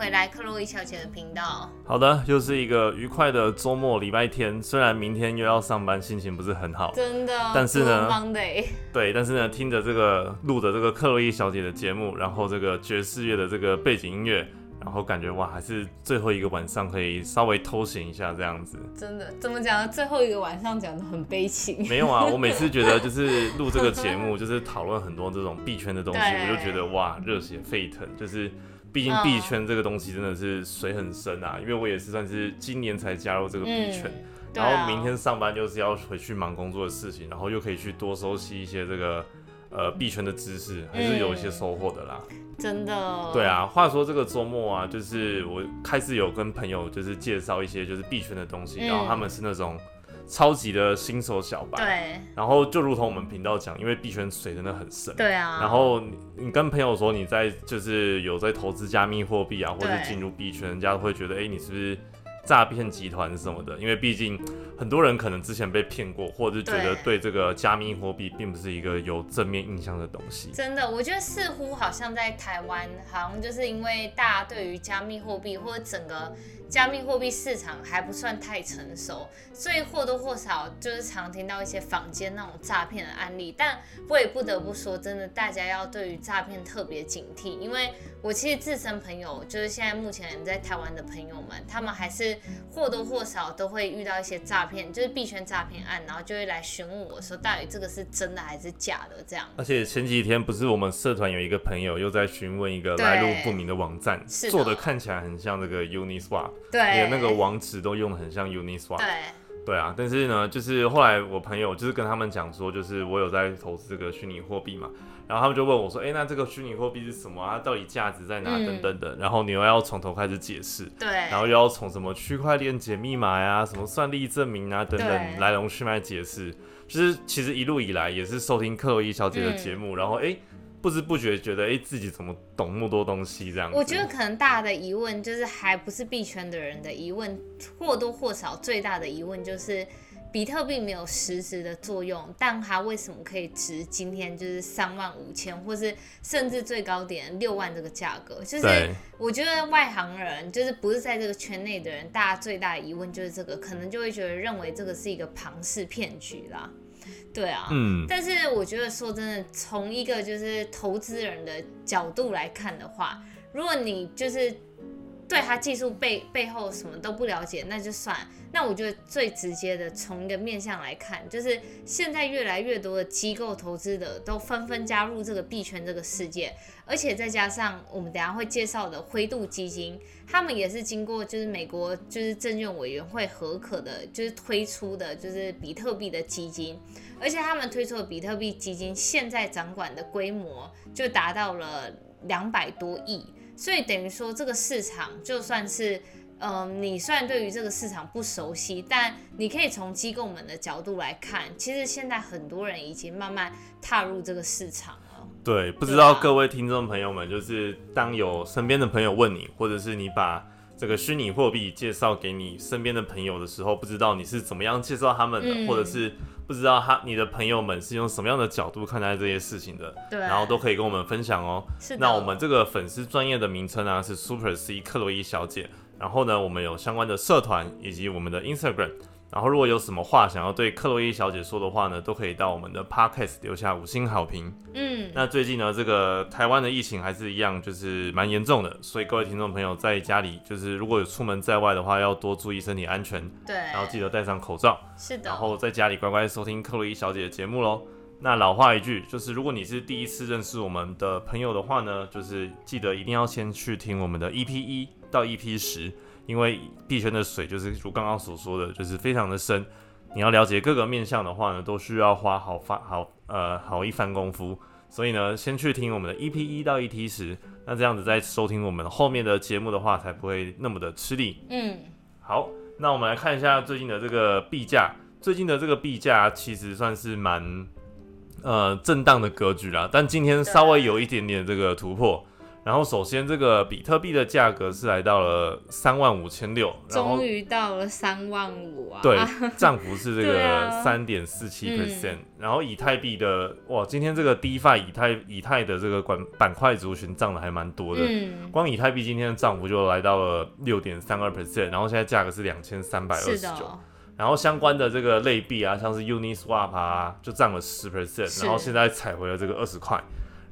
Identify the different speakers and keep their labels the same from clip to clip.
Speaker 1: 回来克洛伊小姐的频道。
Speaker 2: 好的，又是一个愉快的周末，礼拜天。虽然明天又要上班，心情不是很好，
Speaker 1: 真的。
Speaker 2: 但是呢
Speaker 1: Monday。
Speaker 2: 对，但是呢，听着这个录的这个克洛伊小姐的节目，然后这个爵士乐的这个背景音乐，然后感觉哇，还是最后一个晚上可以稍微偷闲一下这样子。
Speaker 1: 真的，怎么讲呢？最后一个晚上讲的很悲情。
Speaker 2: 没有啊，我每次觉得就是录这个节目，就是讨论很多这种币圈的东西，我就觉得哇，热血沸腾，就是。毕竟币圈这个东西真的是水很深啊，因为我也是算是今年才加入这个币圈，然后明天上班就是要回去忙工作的事情，然后又可以去多收悉一些这个呃币圈的知识，还是有一些收获的啦。
Speaker 1: 真的。
Speaker 2: 对啊，话说这个周末啊，就是我开始有跟朋友就是介绍一些就是币圈的东西，然后他们是那种。超级的新手小白，
Speaker 1: 对，
Speaker 2: 然后就如同我们频道讲，因为币圈水真的很深，
Speaker 1: 对啊，
Speaker 2: 然后你你跟朋友说你在就是有在投资加密货币啊，或者进入币圈，人家会觉得哎你是不是诈骗集团什么的？因为毕竟很多人可能之前被骗过，或者是觉得对这个加密货币并不是一个有正面印象的东西。
Speaker 1: 真的，我觉得似乎好像在台湾，好像就是因为大家对于加密货币或者整个。加密货币市场还不算太成熟，所以或多或少就是常听到一些坊间那种诈骗的案例。但我也不得不说，真的大家要对于诈骗特别警惕，因为我其实自身朋友，就是现在目前在台湾的朋友们，他们还是或多或少都会遇到一些诈骗，就是币圈诈骗案，然后就会来询问我说，到底这个是真的还是假的这样。
Speaker 2: 而且前几天不是我们社团有一个朋友又在询问一个来路不明的网站，做的看起来很像这个 Uniswap。
Speaker 1: 对，
Speaker 2: 那个网址都用的很像 Uniswap。
Speaker 1: 对，
Speaker 2: 对啊，但是呢，就是后来我朋友就是跟他们讲说，就是我有在投资这个虚拟货币嘛，然后他们就问我说，哎，那这个虚拟货币是什么啊？到底价值在哪？等等的。然后你又要从头开始解释，
Speaker 1: 对，
Speaker 2: 然后又要从什么区块链解密码呀，什么算力证明啊，等等来龙去脉解释。就是其实一路以来也是收听克洛伊小姐的节目，然后哎。不知不觉觉得，哎，自己怎么懂那么多东西？这样，
Speaker 1: 我觉得可能大家的疑问就是，还不是币圈的人的疑问，或多或少最大的疑问就是，比特币没有实质的作用，但它为什么可以值今天就是三万五千，或是甚至最高点六万这个价格？就是我觉得外行人，就是不是在这个圈内的人，大家最大的疑问就是这个，可能就会觉得认为这个是一个庞氏骗局啦。对啊，嗯，但是我觉得说真的，从一个就是投资人的角度来看的话，如果你就是对他技术背背后什么都不了解，那就算。那我觉得最直接的，从一个面向来看，就是现在越来越多的机构投资者都纷纷加入这个币圈这个世界，而且再加上我们等下会介绍的灰度基金，他们也是经过就是美国就是证券委员会合可的，就是推出的就是比特币的基金，而且他们推出的比特币基金现在掌管的规模就达到了两百多亿，所以等于说这个市场就算是。嗯，你虽然对于这个市场不熟悉，但你可以从机构们的角度来看，其实现在很多人已经慢慢踏入这个市场了。
Speaker 2: 对，不知道各位听众朋友们，就是当有身边的朋友问你，或者是你把这个虚拟货币介绍给你身边的朋友的时候，不知道你是怎么样介绍他们的，或者是不知道他你的朋友们是用什么样的角度看待这些事情的，
Speaker 1: 对，
Speaker 2: 然后都可以跟我们分享哦。
Speaker 1: 是
Speaker 2: 那我们这个粉丝专业的名称呢是 Super C 克洛伊小姐。然后呢，我们有相关的社团以及我们的 Instagram。然后如果有什么话想要对克洛伊小姐说的话呢，都可以到我们的 Podcast 留下五星好评。嗯，那最近呢，这个台湾的疫情还是一样，就是蛮严重的，所以各位听众朋友在家里，就是如果有出门在外的话，要多注意身体安全。
Speaker 1: 对，
Speaker 2: 然后记得戴上口罩。
Speaker 1: 是的。
Speaker 2: 然后在家里乖乖收听克洛伊小姐的节目喽。那老话一句，就是如果你是第一次认识我们的朋友的话呢，就是记得一定要先去听我们的 EP 一到 EP 十。因为币圈的水就是如刚刚所说的，就是非常的深。你要了解各个面向的话呢，都需要花好发好呃好一番功夫。所以呢，先去听我们的 EP 一到 EP 十，那这样子再收听我们后面的节目的话，才不会那么的吃力。嗯，好，那我们来看一下最近的这个币价。最近的这个币价其实算是蛮呃震荡的格局啦，但今天稍微有一点点这个突破。然后首先这个比特币的价格是来到了三万五千六，
Speaker 1: 终于到了三万五啊！
Speaker 2: 对，涨幅是这个
Speaker 1: 啊
Speaker 2: 三点四七 percent。然后以太币的哇，今天这个 DeFi 以太以太的这个板板块族群涨的还蛮多的，
Speaker 1: 嗯，
Speaker 2: 光以太币今天的涨幅就来到了六点三二 percent，然后现在价格是两千三百二十九。然后相关的这个类币啊，像是 Uniswap 啊，就涨了十 percent，然后现在踩回了这个二十块。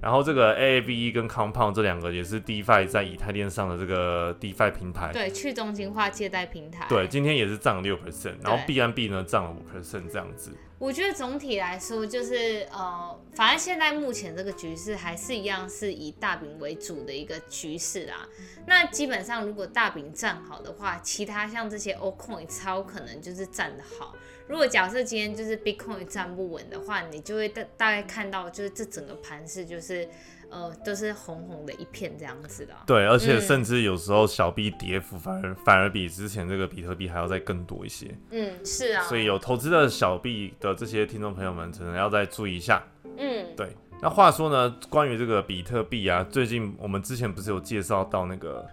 Speaker 2: 然后这个 AAVE 跟 Compound 这两个也是 DeFi 在以太链上的这个 DeFi 平台，
Speaker 1: 对，去中心化借贷平台，
Speaker 2: 对，今天也是涨了六 percent，然后
Speaker 1: 对。
Speaker 2: BNB 呢涨了五 percent 这样子。
Speaker 1: 我觉得总体来说，就是呃，反正现在目前这个局势还是一样是以大饼为主的一个局势啦。那基本上如果大饼站好的话，其他像这些 O coin 超可能就是站得好。如果假设今天就是 Bitcoin 站不稳的话，你就会大大概看到就是这整个盘势就是呃都是红红的一片这样子的。
Speaker 2: 对，而且
Speaker 1: 嗯
Speaker 2: 甚至有时候小币跌幅反而反而比之前这个比特币还要再更多一些，
Speaker 1: 嗯，是啊。
Speaker 2: 所以有投资的小币的这些听众朋友们，可能要再注意一下。
Speaker 1: 嗯，
Speaker 2: 对，那话说呢，关于这个比特币啊，最近我们之前不是有介绍到那个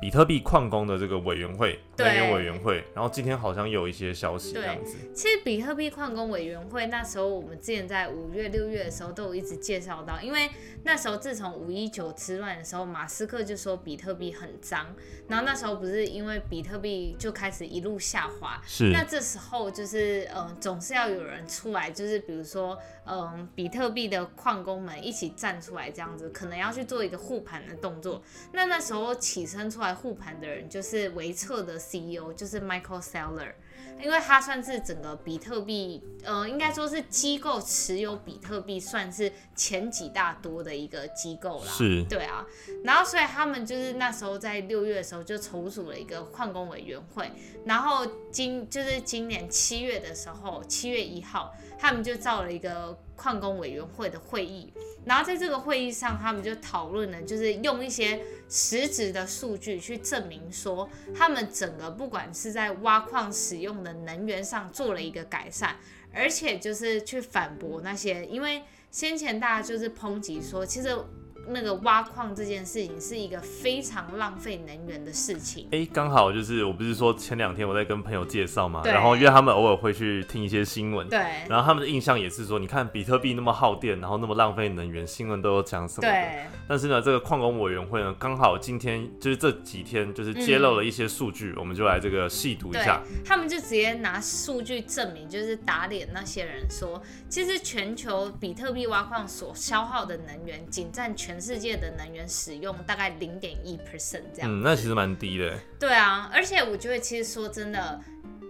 Speaker 2: 比特币矿工的这个委员会
Speaker 1: 对
Speaker 2: 能源委员会，然后今天好像有一些消息这样子。
Speaker 1: 其实比特币矿工委员会那时候，我们之前在五月、六月的时候都有一直介绍到，因为那时候自从五一九之乱的时候，马斯克就说比特币很脏，然后那时候不是因为比特币就开始一路下滑，
Speaker 2: 是
Speaker 1: 那这时候就是呃，总是要有人出来，就是比如说嗯、比特币的矿工们一起站出来，这样子可能要去做一个护盘的动作。那那时候起身出来护盘的人就是维策的 CEO，就是 Michael Saylor。因为他算是整个比特币，呃，应该说是机构持有比特币算是前几大多的一个机构啦。
Speaker 2: 是
Speaker 1: 对啊，然后所以他们就是那时候在六月的时候就筹组了一个矿工委员会，然后今就是今年七月的时候，七月一号，他们就造了一个矿工委员会的会议，然后在这个会议上，他们就讨论了，就是用一些实质的数据去证明说，他们整个不管是在挖矿使用的能源上做了一个改善，而且就是去反驳那些，因为先前大家就是抨击说，其实那个挖矿这件事情是一个非常浪费能源的事情。
Speaker 2: 哎，刚好就是我不是说前两天我在跟朋友介绍嘛，然后因为他们偶尔会去听一些新闻，
Speaker 1: 对
Speaker 2: 然后他们的印象也是说，你看比特币那么耗电，然后那么浪费能源，新闻都有讲什么的。
Speaker 1: 对，
Speaker 2: 但是呢，这个矿工委员会呢，刚好今天就是这几天就是揭露了一些数据，我们就来这个细读一下。
Speaker 1: 他们就直接拿数据证明，就是打脸那些人说，其实全球比特币挖矿所消耗的能源，仅占全世界的能源使用大概零点一 percent 这样。
Speaker 2: 嗯，那其实蛮低的。
Speaker 1: 对啊，而且我觉得其实说真的，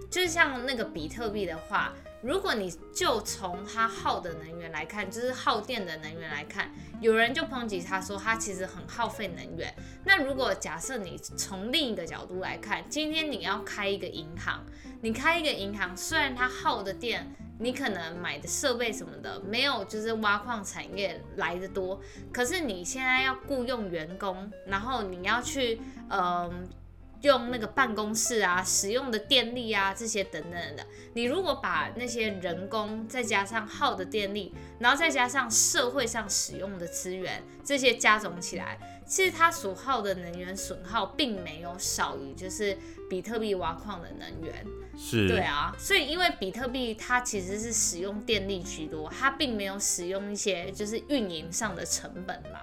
Speaker 1: 就是像那个比特币的话，如果你就从它耗的能源来看，就是耗电的能源来看，有人就抨击他说它其实很耗费能源。那如果假设你从另一个角度来看，今天你要开一个银行，你开一个银行，虽然它耗的电。你可能买的设备什么的没有就是挖矿产业来的多，可是你现在要雇佣员工，然后你要去嗯、用那个办公室啊，使用的电力啊，这些等等的，你如果把那些人工再加上耗的电力，然后再加上社会上使用的资源，这些加总起来，其实它所耗的能源损耗并没有少于就是比特币挖矿的能源。
Speaker 2: 是，
Speaker 1: 对啊，所以因为比特币它其实是使用电力居多，它并没有使用一些就是运营上的成本啦。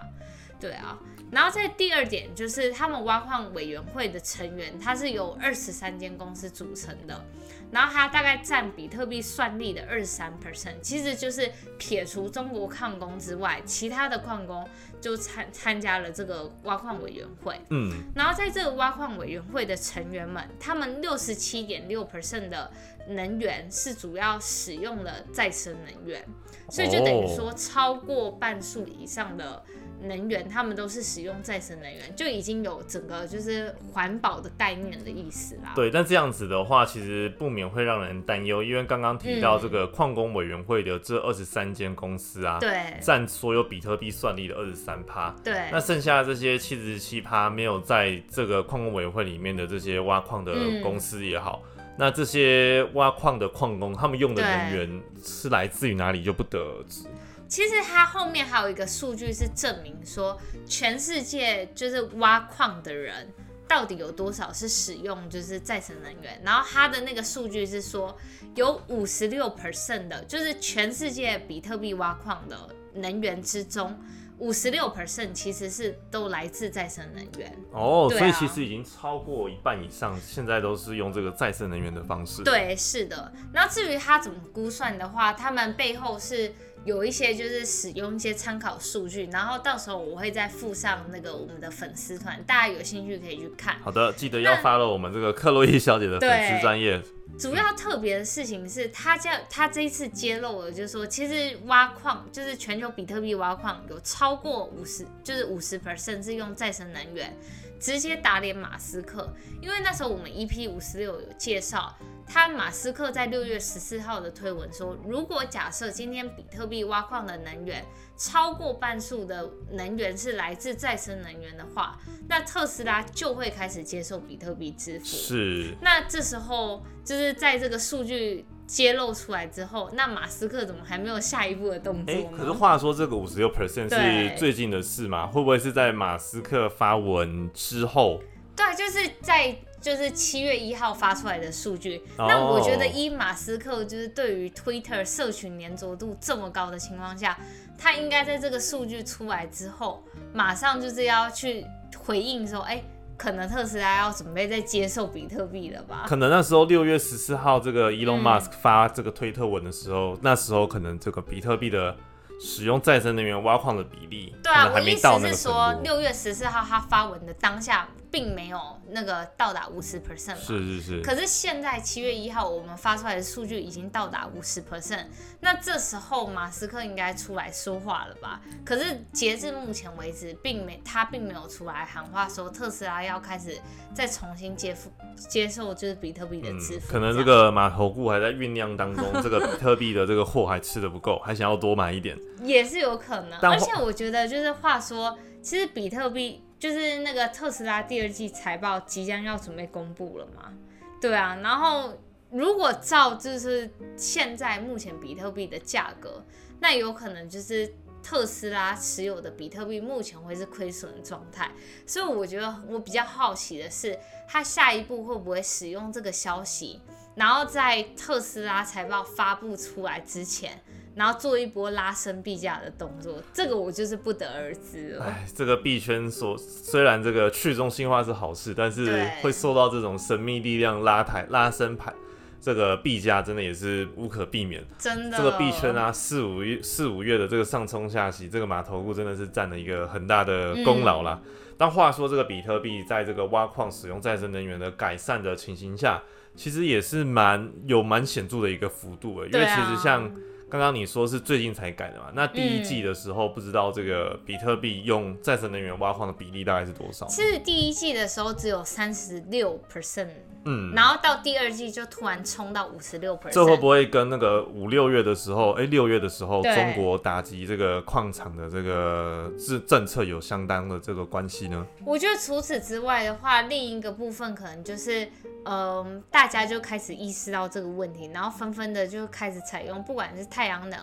Speaker 1: 对啊，然后在第二点就是他们挖矿委员会的成员，它是由二十三间公司组成的，然后它大概占比特币算力的二十三 percent，其实就是撇除中国矿工之外，其他的矿工就参参加了这个挖矿委员会。
Speaker 2: 嗯，
Speaker 1: 然后在这个挖矿委员会的成员们，他们六十七点六 percent 的能源是主要使用了再生能源，所以就等于说超过半数以上的能源，他们都是使用再生能源，就已经有整个就是环保的概念的意思啦。
Speaker 2: 对。但这样子的话，其实不免会让人担忧，因为刚刚提到这个矿工委员会的这二十三间公司啊，
Speaker 1: 对
Speaker 2: 占所有比特币算力的二十三趴。
Speaker 1: 对
Speaker 2: 那剩下这些七十七趴没有在这个矿工委员会里面的这些挖矿的
Speaker 1: 嗯
Speaker 2: 公司也好，那这些挖矿的矿工他们用的能源是来自于哪里就不得而知。
Speaker 1: 其实它后面还有一个数据是证明说，全世界就是挖矿的人到底有多少是使用就是再生能源。然后它的那个数据是说，有五十六 percent 的，就是全世界比特币挖矿的能源之中。五十六 percent 其实是都来自再生能源
Speaker 2: 哦，所以其实已经超过一半以上，现在都是用这个再生能源的方式。，
Speaker 1: 对，是的。那至于它怎么估算的话，他们背后是有一些就是使用一些参考数据，然后到时候我会再附上那个我们的粉丝团，大家有兴趣可以去看。
Speaker 2: 好的，记得要发了我们这个克洛伊小姐的粉丝
Speaker 1: 对
Speaker 2: 专业。
Speaker 1: 主要特别的事情是，他这他这一次揭露了，就是说，其实挖矿就是全球比特币挖矿有超过五十，就是五十 percent 是用再生能源，直接打脸马斯克。因为那时候我们 EP 五十六有介绍，他马斯克在六月十四号的推文说，如果假设今天比特币挖矿的能源超过半数的能源是来自再生能源的话，那特斯拉就会开始接受比特币支付。
Speaker 2: 是，
Speaker 1: 那这时候就是在这个数据揭露出来之后，那马斯克怎么还没有下一步的动作？
Speaker 2: 可是话说这个五十六 percent 是最近的事吗？会不会是在马斯克发文之后？
Speaker 1: 对，就是在就是七月一号发出来的数据。
Speaker 2: 哦
Speaker 1: 那我觉得，依马斯克就是对于 Twitter 社群粘着度这么高的情况下，他应该在这个数据出来之后，马上就是要去回应说，哎、可能特斯拉要准备再接受比特币了吧？
Speaker 2: 可能那时候六月十四号，这个 Elon
Speaker 1: 嗯
Speaker 2: Musk 发这个推特文的时候，那时候可能这个比特币的使用再生能源挖矿的比例，
Speaker 1: 对啊，我意思是说，
Speaker 2: 度。
Speaker 1: 六月十四号他发文的当下，并没有那个到达五十 percent 嘛。
Speaker 2: 是是是，
Speaker 1: 可是现在七月一号，我们发出来的数据已经到达五十 percent，那这时候马斯克应该出来说话了吧？可是截至目前为止，并没他并没有出来喊话说特斯拉要开始再重新接付接受就是比特币的
Speaker 2: 嗯
Speaker 1: 支付、，
Speaker 2: 可能这个码头顾还在酝酿当中，这个比 特币的这个货还吃的不够，还想要多买一点。
Speaker 1: 也是有可能。而且我觉得就是话说，其实比特币就是那个特斯拉第二季财报即将要准备公布了嘛，对啊，然后如果照就是现在目前比特币的价格，那有可能就是。特斯拉持有的比特币目前会是亏损的状态，所以我觉得我比较好奇的是，它下一步会不会使用这个消息，然后在特斯拉财报发布出来之前，然后做一波拉升币价的动作，这个我就是不得而知了。
Speaker 2: 哎，这个币圈所虽然这个去中心化是好事，但是会受到这种神秘力量拉抬拉升盘，这个币价真的也是无可避免。
Speaker 1: 真的，
Speaker 2: 这个币圈啊，四五月四五月的这个上冲下洗，这个码头股真的是占了一个很大的功劳啦。
Speaker 1: 嗯
Speaker 2: 但话说，这个比特币在这个挖矿使用再生能源的改善的情形下，其实也是蛮有蛮显著的一个幅度的，因为其实像刚刚你说是最近才改的嘛，那第一
Speaker 1: 嗯
Speaker 2: 季的时候不知道这个比特币用再生能源挖矿的比例大概是多少？
Speaker 1: 其实第一季的时候只有三十六 percent，
Speaker 2: 嗯，
Speaker 1: 然后到第二季就突然冲到五十六 percent。
Speaker 2: 这会不会跟那个五六月的时候，哎、六月的时候，中国打击这个矿场的这个政政策有相当的这个关系呢？
Speaker 1: 我觉得除此之外的话，另一个部分可能就是，嗯、大家就开始意识到这个问题，然后纷纷的就开始采用，不管是太阳能，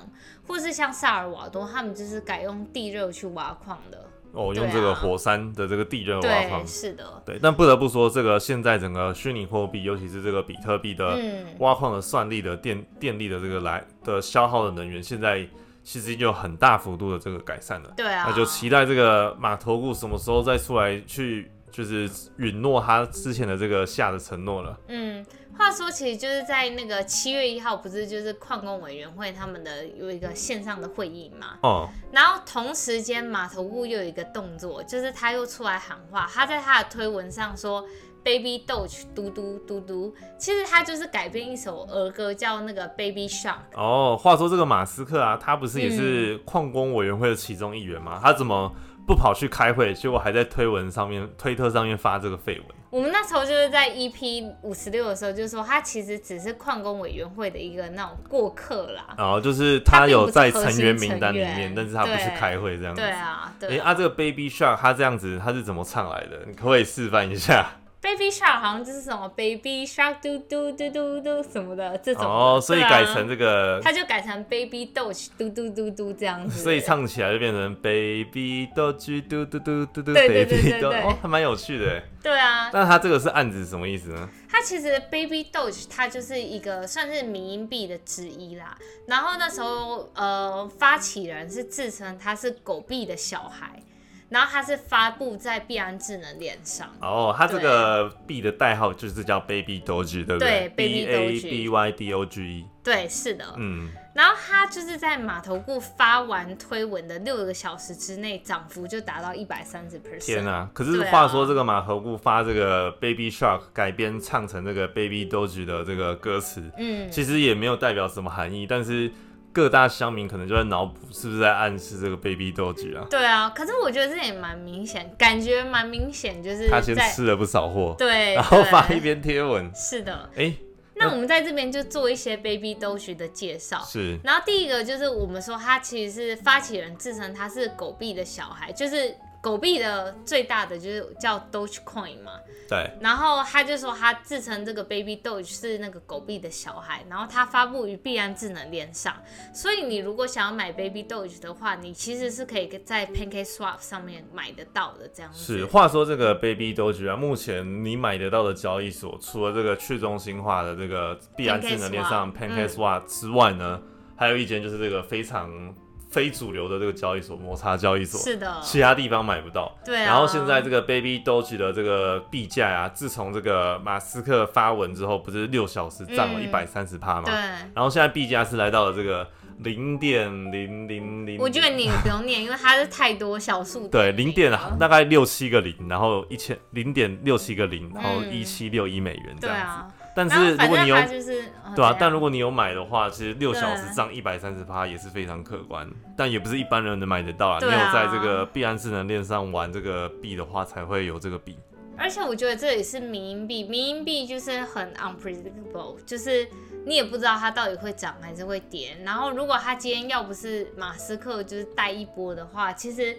Speaker 1: 或是像萨尔瓦多，他们就是改用地热去挖矿的。
Speaker 2: 哦，用这个火山的这个地热挖矿
Speaker 1: 对，，是的，
Speaker 2: 对，但不得不说，这个现在整个虚拟货币，尤其是这个比特币的
Speaker 1: 嗯，
Speaker 2: 挖矿的算力的电电力的这个来的消耗的能源，现在其实就有很大幅度的这个改善了。
Speaker 1: 对啊，
Speaker 2: 那就期待这个马头股什么时候再出来去，就是允诺他之前的这个下的承诺了。
Speaker 1: 嗯，话说，其实就是在那个七月一号，不是就是矿工委员会他们的有一个线上的会议嘛？
Speaker 2: 哦、
Speaker 1: 然后同时间，码头部又有一个动作，就是他又出来喊话，他在他的推文上说 “Baby Doge 嘟嘟嘟嘟”，其实他就是改编一首儿歌，叫那个 “Baby Shark”。
Speaker 2: 哦，话说这个马斯克啊，他不是也
Speaker 1: 嗯
Speaker 2: 是矿工委员会的其中一员吗？他怎么不跑去开会，结果还在推文上面、推特上面发这个绯闻？
Speaker 1: 我们那时候就是在 EP 五十六的时候，就是说他其实只是矿工委员会的一个那种过客啦。
Speaker 2: 然后就是他有在成员名单里面，但是他不去开会这样子。
Speaker 1: 对啊，
Speaker 2: 哎、
Speaker 1: 对啊。
Speaker 2: 啊，这个 Baby Shark 他这样子他是怎么唱来的？你可不可以示范一下？
Speaker 1: Baby Shark 好像就是什么 Baby Shark 嘟嘟嘟嘟嘟什么的这种的。
Speaker 2: 哦，所以
Speaker 1: 对啊
Speaker 2: 改成这个，
Speaker 1: 他就改成 Baby Doge 嘟嘟嘟嘟这样子。
Speaker 2: 所以唱起来就变成 Baby Doge 嘟嘟嘟嘟嘟
Speaker 1: 对对对
Speaker 2: Baby
Speaker 1: 对
Speaker 2: Doge，
Speaker 1: 对
Speaker 2: 哦，还蛮有趣的哎。
Speaker 1: 对啊，
Speaker 2: 那它这个是案子什么意思呢？
Speaker 1: 它其实 Baby Doge 它就是一个算是民营币的之一啦。然后那时候呃，发起人是自称他是狗币的小孩，然后它是发布在币安智能链上。
Speaker 2: 哦，它这个币的代号就是叫 Baby Doge，对不
Speaker 1: 对
Speaker 2: ？B
Speaker 1: Baby
Speaker 2: A
Speaker 1: Doge
Speaker 2: B Y D O G E。
Speaker 1: 对，是的。
Speaker 2: 嗯，
Speaker 1: 然后它就是在码头库发完推文的六个小时之内，涨幅就达到一百三十 percent。
Speaker 2: 天啊！可是话说，这个马头布发这个 Baby Shark 改编唱成这个 Baby Doge 的这个歌词，
Speaker 1: 嗯，
Speaker 2: 其实也没有代表什么含义，但是各大乡民可能就在脑补，是不是在暗示这个 Baby Doge 啊？
Speaker 1: 对啊。可是我觉得这也蛮明显，感觉蛮明显，就是
Speaker 2: 他先
Speaker 1: 在
Speaker 2: 吃了不少货，
Speaker 1: 对，
Speaker 2: 然后
Speaker 1: 对
Speaker 2: 发一篇贴文，
Speaker 1: 是的。
Speaker 2: 哎、
Speaker 1: 那我们在这边就做一些 Baby Doge 的介绍。
Speaker 2: 是
Speaker 1: 然后第一个就是我们说他其实是发起人自称他是狗币的小孩，就是狗币的最大的就是叫 Dogecoin 嘛。
Speaker 2: 对，
Speaker 1: 然后他就说他自称这个 Baby Doge 是那个狗币的小孩，然后他发布于币安智能链上，所以你如果想要买 Baby Doge 的话，你其实是可以在 Pancake Swap 上面买得到的，这样子。
Speaker 2: 是。话说这个 Baby Doge 啊，目前你买得到的交易所，除了这个去中心化的这个币安智能链上
Speaker 1: Pancake
Speaker 2: Pancake Swap 之外呢，还有一间就是这个非常非主流的这个交易所摩擦交易所，
Speaker 1: 是的，
Speaker 2: 其他地方买不到。
Speaker 1: 对啊。
Speaker 2: 然后现在这个 Baby Doge 的这个币价啊，自从这个马斯克发文之后，不是六小时涨了一
Speaker 1: 嗯
Speaker 2: 百三十趴吗？
Speaker 1: 对，
Speaker 2: 然后现在币价是来到了这个零点零零零，
Speaker 1: 我觉得你不用念，因为它是太多小数点
Speaker 2: 对零点大概六七个零，然后一千零点六七个零，然后
Speaker 1: 嗯
Speaker 2: 一七六一美元这样子。
Speaker 1: 对啊。
Speaker 2: 但是如果你有
Speaker 1: 就是呃
Speaker 2: 对啊，但如果你有买的话，其实六小时涨一百三十趴也是非常可观，但也不是一般人能买得到啊。你有在这个币安智能链上玩这个币的话，才会有这个币。
Speaker 1: 而且我觉得这也是民营币，民营币就是很 unpredictable，就是你也不知道它到底会涨还是会跌。然后如果它今天要不是马斯克就是带一波的话，其实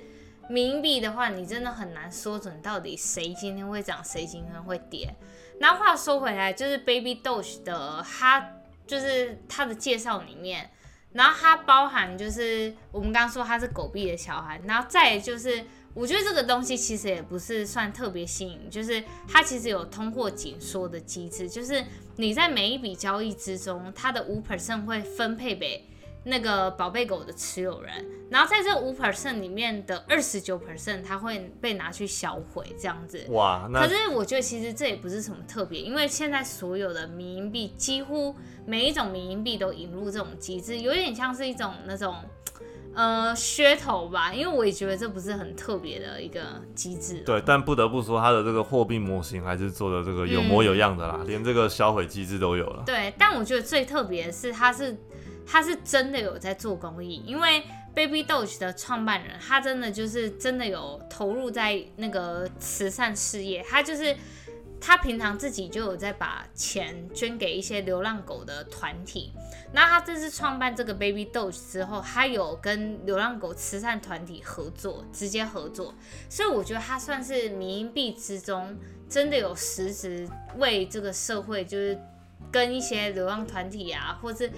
Speaker 1: 民营币的话，你真的很难说准到底谁今天会涨，谁今天会跌。然后话说回来，就是 Baby Doge 的它就是它的介绍里面。然后它包含就是我们刚刚说它是狗币的小孩，然后再就是我觉得这个东西其实也不是算特别新颖，就是它其实有通货紧缩的机制，就是你在每一笔交易之中，它的五 percent 会分配给那个宝贝狗的持有人，然后在这五 percent 里面的二十九 percent 它会被拿去销毁这样子。
Speaker 2: 哇，那
Speaker 1: 可是我觉得其实这也不是什么特别，因为现在所有的民营币几乎每一种民营币都引入这种机制，有点像是一种那种呃噱头吧。因为我也觉得这不是很特别的一个机制。
Speaker 2: 对，但不得不说，它的这个货币模型还是做的这个有模有样的啦，连这个销毁机制都有了。
Speaker 1: 对，但我觉得最特别的是，它是他是真的有在做公益，因为 Baby Doge 的创办人，他真的就是真的有投入在那个慈善事业，他就是。他平常自己就有在把钱捐给一些流浪狗的团体，那他这次创办这个 Baby Doge 之后，他有跟流浪狗慈善团体合作，直接合作，所以我觉得他算是民币之中真的有实质为这个社会就是跟一些流浪团体啊，或是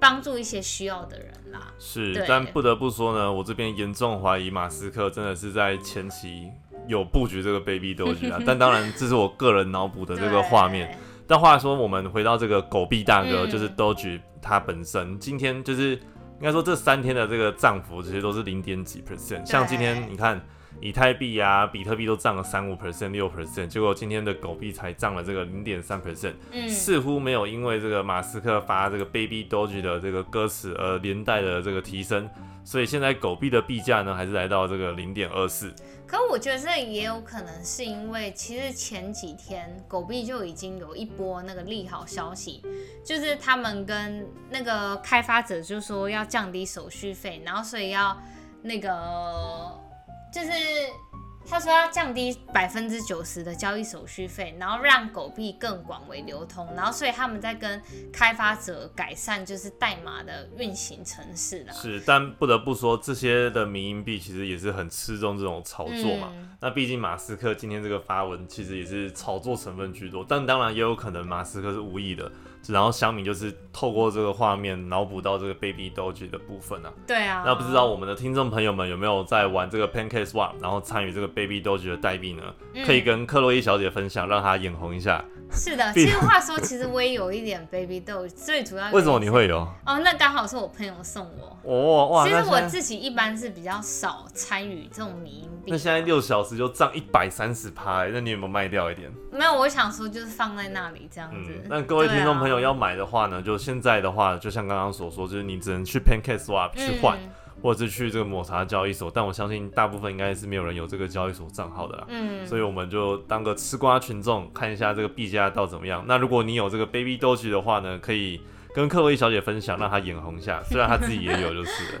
Speaker 1: 帮助一些需要的人啦。
Speaker 2: 是但不得不说呢，我这边严重怀疑马斯克真的是在前期有布局这个 Baby Doge 啊。但当然，这是我个人脑补的这个画面。但话说，我们回到这个狗币大哥，
Speaker 1: 嗯
Speaker 2: 就是 Doge 他本身，今天就是应该说这三天的这个涨幅，这些都是零点几 percent。像今天你看。以太币啊，比特币都涨了三五 percent、六 percent，结果今天的狗币才涨了这个零点三 percent，
Speaker 1: 嗯，
Speaker 2: 似乎没有因为这个马斯克发这个 Baby Doge 的这个歌词而连带的这个提升，所以现在狗币的币价呢，还是来到这个零点二四。
Speaker 1: 可我觉得这也有可能是因为，其实前几天狗币就已经有一波那个利好消息，就是他们跟那个开发者就说要降低手续费，然后所以要那个就是他说要降低百分之九十的交易手续费，然后让狗币更广为流通，然后所以他们在跟开发者改善就是代码的运行程式啦。
Speaker 2: 是，但不得不说，这些的民营币其实也是很吃重这种炒作嘛。
Speaker 1: 嗯
Speaker 2: 那毕竟马斯克今天这个发文，其实也是炒作成分居多，但当然也有可能马斯克是无意的，然后乡民就是透过这个画面脑补到这个 Baby Doge 的部分啊。
Speaker 1: 对啊，
Speaker 2: 那不知道我们的听众朋友们有没有在玩这个 Pancake Swap，然后参与这个 Baby Doge 的代币呢？
Speaker 1: 嗯
Speaker 2: 可以跟克洛伊小姐分享，让她眼红一下。
Speaker 1: 是的。其实话说，其实我也有一点 baby 豆，最主要
Speaker 2: 为什么你会有？
Speaker 1: 哦？那刚好是我朋友送我。
Speaker 2: 哦哇，
Speaker 1: 其实我自己一般是比较少参与这种迷音币
Speaker 2: 那，现在六小时就涨一百三十趴，那你有没有卖掉一点？
Speaker 1: 没有，我想说就是放在那里这样子。
Speaker 2: 嗯，那各位听众朋友要买的话呢，就现在的话，就像刚刚所说，就是你只能去 Pancake Swap 去换，
Speaker 1: 嗯
Speaker 2: 或者是去这个抹茶交易所。但我相信大部分应该是没有人有这个交易所账号的啦。
Speaker 1: 嗯，
Speaker 2: 所以我们就当个吃瓜群众，看一下这个币价到怎么样。那如果你有这个 Baby Doge 的话呢，可以跟克洛伊小姐分享，让她眼红一下。虽然她自己也有，就是 了。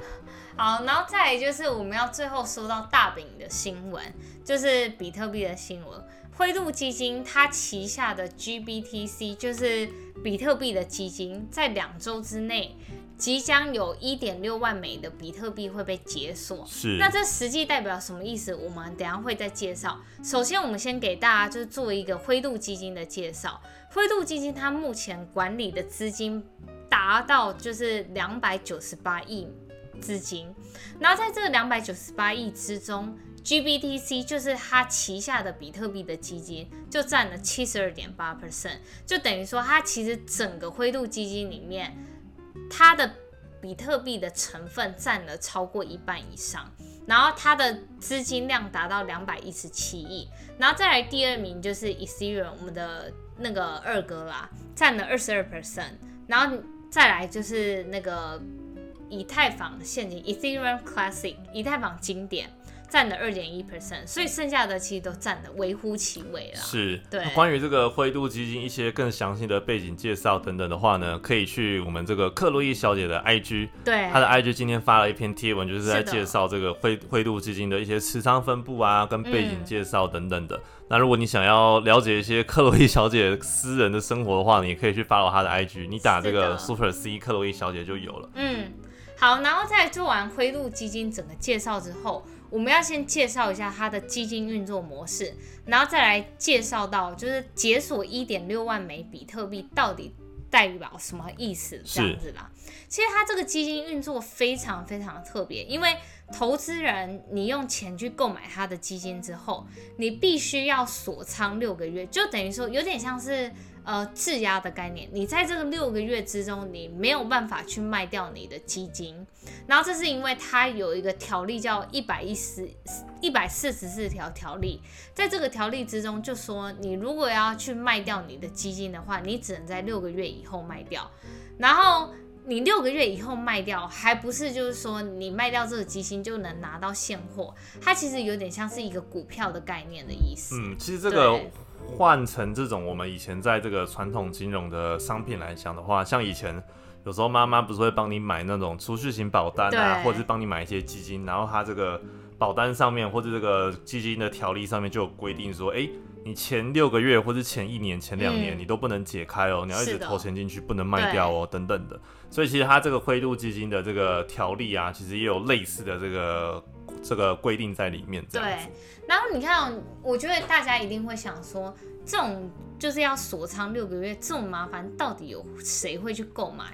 Speaker 1: 好，然后再来就是我们要最后说到大饼的新闻，就是比特币的新闻。灰度基金它旗下的 GBTC 就是比特币的基金，在两周之内即将有一点六万枚的比特币会被解锁。
Speaker 2: 是
Speaker 1: 那这实际代表什么意思？我们等下会再介绍。首先，我们先给大家就是做一个灰度基金的介绍。灰度基金它目前管理的资金达到就是两百九十八亿资金，然后在这两百九十八亿之中，GBTC 就是它旗下的比特币的基金，就占了七十二点八 percent，就等于说它其实整个灰度基金里面，它的比特币的成分占了超过一半以上，然后它的资金量达到两百一十七亿，然后再来第二名就是 Ethereum，我们的那个二哥啦，占了二十二 percent，然后再来就是那个以太坊现金 Ethereum Classic 以太坊经典占了二点一 percent，所以剩下的其实都占的微乎其微了。
Speaker 2: 是，
Speaker 1: 对
Speaker 2: 那关于这个灰度基金一些更详细的背景介绍等等的话呢，可以去我们这个克洛伊小姐的 IG，
Speaker 1: 对，
Speaker 2: 她的 IG 今天发了一篇贴文，就是在介绍这个灰灰度基金的一些持仓分布啊，跟背景
Speaker 1: 嗯
Speaker 2: 介绍等等的。那如果你想要了解一些克洛伊小姐私人的生活的话，你也可以去 follow 她的 IG，你打这个 Super C 克洛伊小姐就有了。
Speaker 1: 嗯，好，然后在做完灰度基金整个介绍之后，我们要先介绍一下它的基金运作模式，然后再来介绍到就是解锁一点六万枚比特币到底代表什么意思这样子啦。其实它这个基金运作非常非常特别，因为投资人你用钱去购买它的基金之后，你必须要锁仓六个月，就等于说有点像是呃质押的概念。你在这个六个月之中，你没有办法去卖掉你的基金，然后这是因为它有一个条例叫一百一十一百四十四条条例，在这个条例之中就说，你如果要去卖掉你的基金的话，你只能在六个月以后卖掉，然后。你六个月以后卖掉，还不是就是说你卖掉这个基金就能拿到现货？它其实有点像是一个股票的概念的意思。
Speaker 2: 嗯，其实这个
Speaker 1: 对
Speaker 2: 换成这种我们以前在这个传统金融的商品来讲的话，像以前有时候妈妈不是会帮你买那种储蓄型保单啊，或者是帮你买一些基金，然后它这个保单上面或者这个基金的条例上面就有规定说，哎、你前六个月或者前一年、前两年
Speaker 1: 嗯。
Speaker 2: 你都不能解开哦，你要一直投钱进去，不能卖掉哦，等等的。所以其实它这个灰度基金的这个条例啊，其实也有类似的这个这个规定在里面，
Speaker 1: 对。然后你看，我觉得大家一定会想说，这种就是要锁仓六个月，这种麻烦到底有谁会去购买？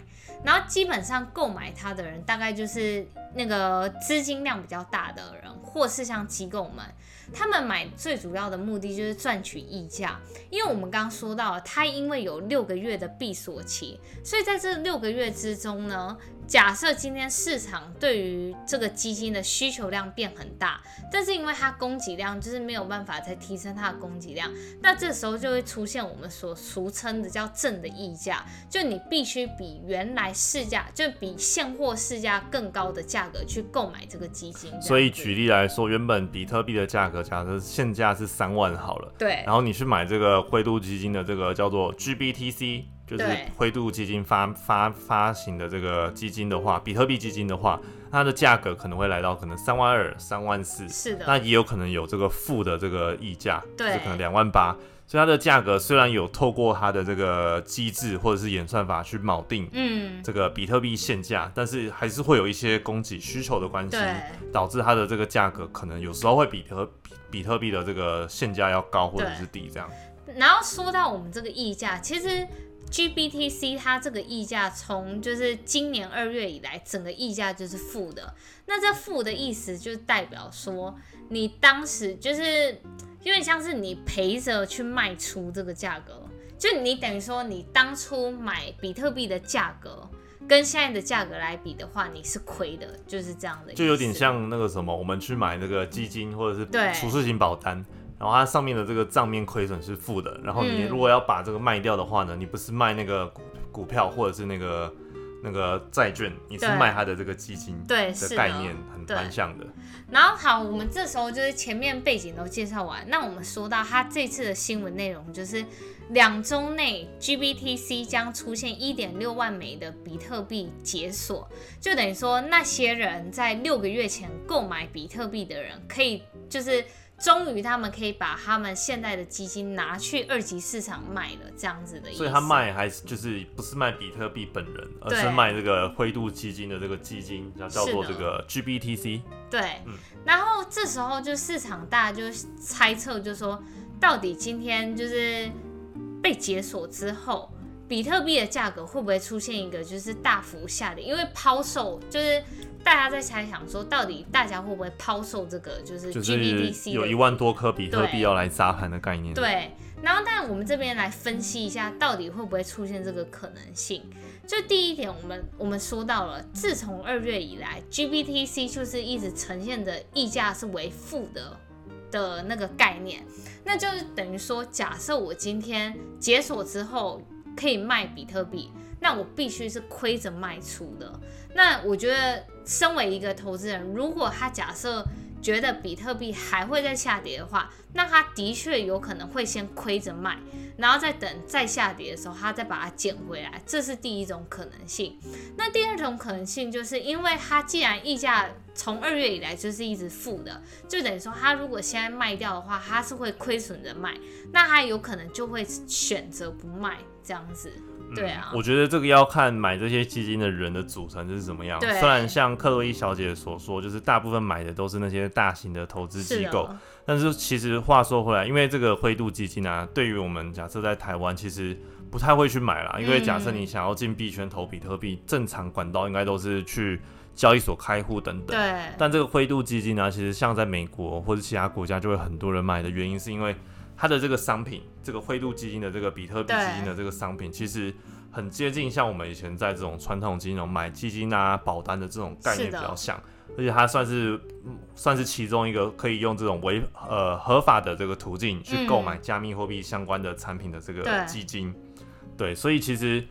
Speaker 1: 然后基本上购买它的人，大概就是那个资金量比较大的人，或是像机构们，他们买最主要的目的就是赚取溢价。因为我们刚刚说到，它因为有六个月的闭锁期，所以在这六个月之中呢，假设今天市场对于这个基金的需求量变很大，但是因为它供给量就是没有办法再提升它的供给量，那这时候就会出现我们所俗称的叫正的溢价，就你必须比原来市价，就比现货市价更高的价格去购买这个基金。
Speaker 2: 所以举例来说，原本比特币的价格，假设现价是三万好了，
Speaker 1: 对
Speaker 2: 然后你去买这个灰度基金的这个叫做 GBTC，就是灰度基金发发发行的这个基金的话，比特币基金的话，它的价格可能会来到可能三万二、三万四，
Speaker 1: 是的，
Speaker 2: 那也有可能有这个负的这个溢价，
Speaker 1: 对。
Speaker 2: 就是可能两万八。所以它的价格虽然有透过它的这个机制或者是演算法去锚定
Speaker 1: 嗯，
Speaker 2: 这个比特币现价，但是还是会有一些供给需求的关系，导致它的这个价格可能有时候会比特比比特币的这个现价要高或者是低这样。
Speaker 1: 然后说到我们这个溢价，其实 GBTC 它这个溢价从就是今年二月以来，整个溢价就是负的。那这负的意思就代表说，你当时就是有点像是你赔着去卖出这个价格，就你等于说你当初买比特币的价格。跟现在的价格来比的话，你是亏的，就是这样的，
Speaker 2: 就有点像那个什么，我们去买那个基金或者
Speaker 1: 对
Speaker 2: 是储蓄型保单，然后它上面的这个账面亏损是负的，然后你
Speaker 1: 嗯
Speaker 2: 如果要把这个卖掉的话呢，你不是卖那个股股票或者是那个那个债券，你是
Speaker 1: 对
Speaker 2: 卖它的这个基金
Speaker 1: 对的
Speaker 2: 的概念，很
Speaker 1: 对
Speaker 2: 蛮像的。
Speaker 1: 然后好，我们这时候就是前面背景都介绍完，那我们说到它这次的新闻内容，就是两周内 GBTC 将出现一点六万枚的比特币解锁，就等于说那些人在六个月前购买比特币的人，可以就是终于他们可以把他们现在的基金拿去二级市场卖了，这样子的意思。
Speaker 2: 所以他卖还是就是不是卖比特币本人，而是卖这个灰度基金的这个基金，叫叫做这个 GBTC。
Speaker 1: 对，
Speaker 2: 嗯
Speaker 1: 然后这时候就市场大家就猜测，就说到底今天就是被解锁之后，比特币的价格会不会出现一个就是大幅下跌？因为抛售就是大家在猜想说，到底大家会不会抛售这个就是 GBDC
Speaker 2: 有一万多颗比特币要来砸盘的概念。，
Speaker 1: 对，然后但我们这边来分析一下，到底会不会出现这个可能性？就第一点，我们我们说到了，自从二月以来，GBTC 就是一直呈现的溢价是为负的的那个概念，那就是等于说，假设我今天解锁之后可以卖比特币，那我必须是亏着卖出的。那我觉得，身为一个投资人，如果他假设觉得比特币还会再下跌的话，那他的确有可能会先亏着卖，然后再等再下跌的时候，他再把它捡回来，这是第一种可能性。那第二种可能性就是因为他既然溢价从二月以来就是一直负的，就等于说他如果现在卖掉的话，他是会亏损着卖，那他有可能就会选择不卖这样子。对啊，
Speaker 2: 我觉得这个要看买这些基金的人的组成是怎么样。虽然像克洛伊小姐所说，就是大部分买的都是那些大型的投资机构，
Speaker 1: 是，
Speaker 2: 但是其实话说回来，因为这个灰度基金啊，对于我们假设在台湾，其实不太会去买啦。因为假设你想要进币圈投比特币，正常管道应该都是去交易所开户等等。
Speaker 1: 对，
Speaker 2: 但这个灰度基金呢、其实像在美国或者其他国家就会很多人买的原因，是因为它的这个商品，这个灰度基金的这个比特币基金的这个商品，其实很接近像我们以前在这种传统金融买基金啊、保单的这种概念比较像，而且它算是嗯算是其中一个可以用这种违呃合法的这个途径去购买加密货币相关的产品的这个基金。对，所以其实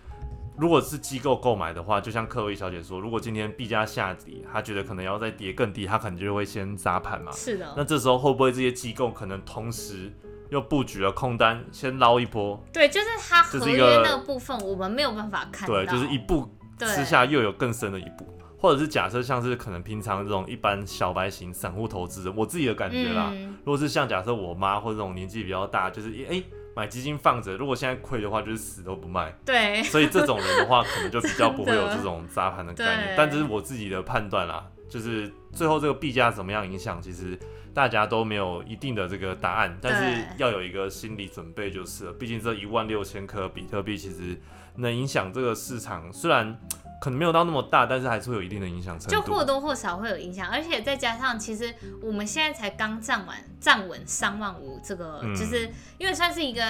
Speaker 2: 如果是机构购买的话，就像克薇小姐说，如果今天币价下跌，她觉得可能要再跌更低，她可能就会先砸盘嘛。
Speaker 1: 是的，
Speaker 2: 那这时候会不会这些机构可能同时又布局了空单，先捞一波？
Speaker 1: 对，就是它合约那个部分，我们没有办法看到，
Speaker 2: 对，就是一步
Speaker 1: 对
Speaker 2: 之下又有更深的一步，或者是假设像是可能平常这种一般小白型散户投资人，我自己的感觉啦，
Speaker 1: 嗯，
Speaker 2: 如果是像假设我妈或者这种年纪比较大，就是诶、诶买基金放着，如果现在亏的话，就是死都不卖。
Speaker 1: 对，
Speaker 2: 所以这种人的话，可能就比较不会有这种砸盘的概念。但这是我自己的判断啦，就是最后这个币价怎么样影响，其实大家都没有一定的这个答案，但是要有一个心理准备就是了。毕竟这一万六千颗比特币其实能影响这个市场，虽然可能没有到那么大，但是还是会有一定的影响程
Speaker 1: 就。或多或少会有影响，而且再加上，其实我们现在才刚站稳站稳三万五，这个、
Speaker 2: 嗯
Speaker 1: 就是因为算是一个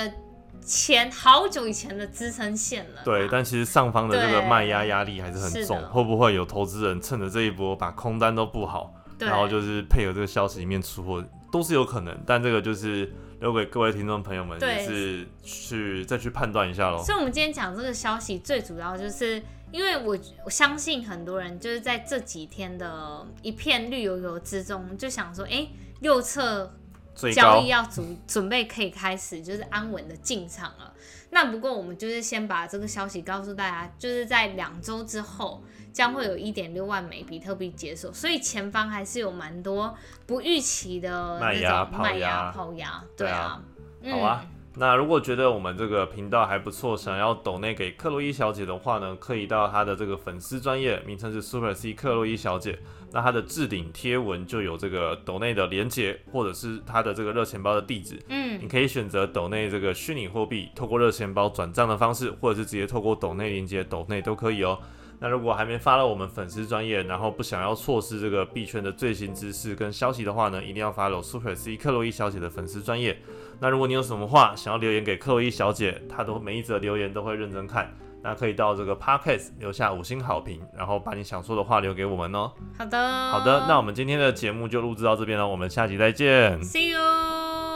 Speaker 1: 前好久以前的支撑线了。
Speaker 2: 对，但其实上方的这个卖压压力还是很重，会不会有投资人趁着这一波把空单都布好，
Speaker 1: 对
Speaker 2: 然后就是配合这个消息里面出货，都是有可能。但这个就是留给各位听众朋友们，
Speaker 1: 对
Speaker 2: 也是去再去判断一下喽。
Speaker 1: 所以，我们今天讲这个消息，最主要就是因为我我相信很多人就是在这几天的一片绿油油之中，就想说，哎、右侧交易要准准备可以开始，就是安稳的进场了。那不过我们就是先把这个消息告诉大家，就是在两周之后将会有一点六万枚比特币解锁，所以前方还是有蛮多不预期的那
Speaker 2: 卖压
Speaker 1: 种卖
Speaker 2: 抛压
Speaker 1: 压、抛压，对
Speaker 2: 对啊
Speaker 1: 啊，嗯
Speaker 2: 好啊。那如果觉得我们这个频道还不错，想要抖内给克洛伊小姐的话呢，可以到她的这个粉丝专业，名称是 Super C 克洛伊小姐。那她的置顶贴文就有这个抖内的连接，或者是她的这个热钱包的地址。
Speaker 1: 嗯
Speaker 2: 你可以选择抖内这个虚拟货币，透过热钱包转账的方式，或者是直接透过抖内连接抖内都可以哦。那如果还没发到我们粉丝专业，然后不想要错失这个币圈的最新知识跟消息的话呢，一定要 follow Super C 克洛伊小姐的粉丝专业。那如果你有什么话想要留言给克洛伊小姐，她都每一则留言都会认真看。那可以到这个 Podcast 留下五星好评，然后把你想说的话留给我们哦。
Speaker 1: 好的，
Speaker 2: 好的，那我们今天的节目就录制到这边了，我们下集再见。
Speaker 1: See you。